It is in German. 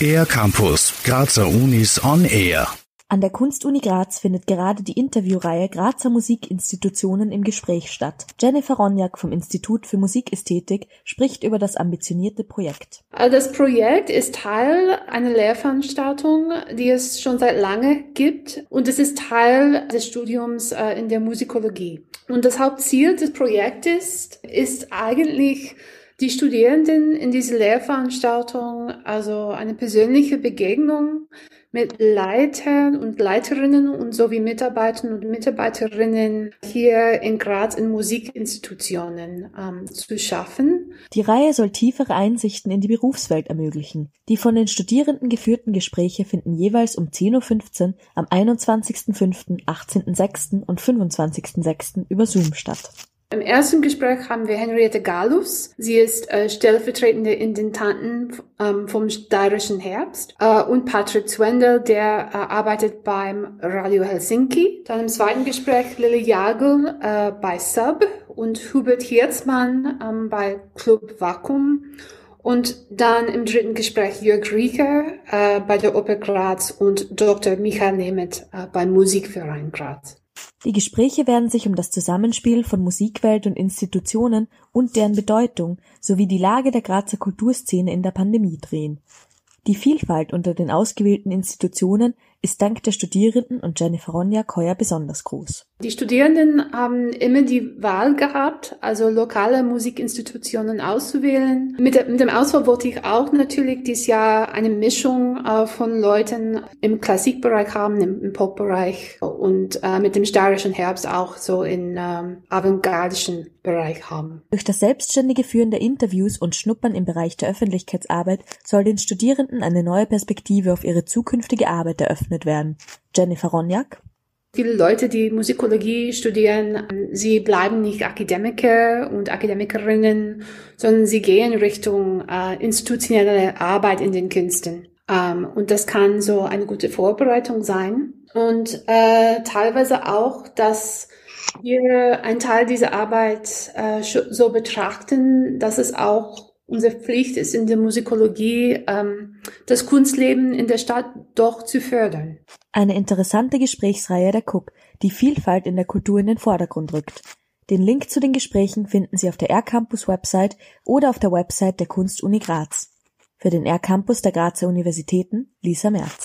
Air Campus, Grazer Unis on Air. An der Kunstuni Graz findet gerade die Interviewreihe Grazer Musikinstitutionen im Gespräch statt. Jennifer Ronjak vom Institut für Musikästhetik spricht über das ambitionierte Projekt. Das Projekt ist Teil einer Lehrveranstaltung, die es schon seit lange gibt und es ist Teil des Studiums äh, in der Musikologie. Und das Hauptziel des Projektes ist eigentlich die Studierenden in dieser Lehrveranstaltung also eine persönliche Begegnung mit Leitern und Leiterinnen und sowie Mitarbeitern und Mitarbeiterinnen hier in Graz in Musikinstitutionen ähm, zu schaffen. Die Reihe soll tiefere Einsichten in die Berufswelt ermöglichen. Die von den Studierenden geführten Gespräche finden jeweils um 10.15 Uhr am 21.05., 18.06. und 25.06. über Zoom statt. Im ersten Gespräch haben wir Henriette Gallus. Sie ist äh, stellvertretende Intendantin ähm, vom Steirischen Herbst. Äh, und Patrick Zwendel, der äh, arbeitet beim Radio Helsinki. Dann im zweiten Gespräch Lily Jagel äh, bei Sub und Hubert Herzmann ähm, bei Club Vakuum. Und dann im dritten Gespräch Jörg Riecher äh, bei der Oper Graz und Dr. Michael Nemeth äh, beim Musikverein Graz. Die Gespräche werden sich um das Zusammenspiel von Musikwelt und Institutionen und deren Bedeutung sowie die Lage der Grazer Kulturszene in der Pandemie drehen. Die Vielfalt unter den ausgewählten Institutionen ist dank der Studierenden und Jennifer Ronjak heuer besonders groß. Die Studierenden haben immer die Wahl gehabt, also lokale Musikinstitutionen auszuwählen. Mit, dem Auswahl wollte ich auch natürlich dieses Jahr eine Mischung äh, von Leuten im Klassikbereich haben, im, im Popbereich und äh, mit dem steirischen Herbst auch so in ähm, avantgardischen Bereich haben. Durch das selbstständige Führen der Interviews und Schnuppern im Bereich der Öffentlichkeitsarbeit soll den Studierenden eine neue Perspektive auf ihre zukünftige Arbeit eröffnet werden. Jennifer Ronjak Viele Leute, die Musikologie studieren, sie bleiben nicht Akademiker und Akademikerinnen, sondern sie gehen Richtung äh, institutionelle Arbeit in den Künsten. Ähm, und das kann so eine gute Vorbereitung sein. Und äh, teilweise auch, dass wir einen Teil dieser Arbeit äh, so betrachten, dass es auch unsere Pflicht ist in der Musikologie, ähm, das Kunstleben in der Stadt doch zu fördern. Eine interessante Gesprächsreihe der Cook, die Vielfalt in der Kultur in den Vordergrund rückt. Den Link zu den Gesprächen finden Sie auf der R-Campus Website oder auf der Website der Kunstuni Graz. Für den R-Campus der Grazer Universitäten Lisa Merz.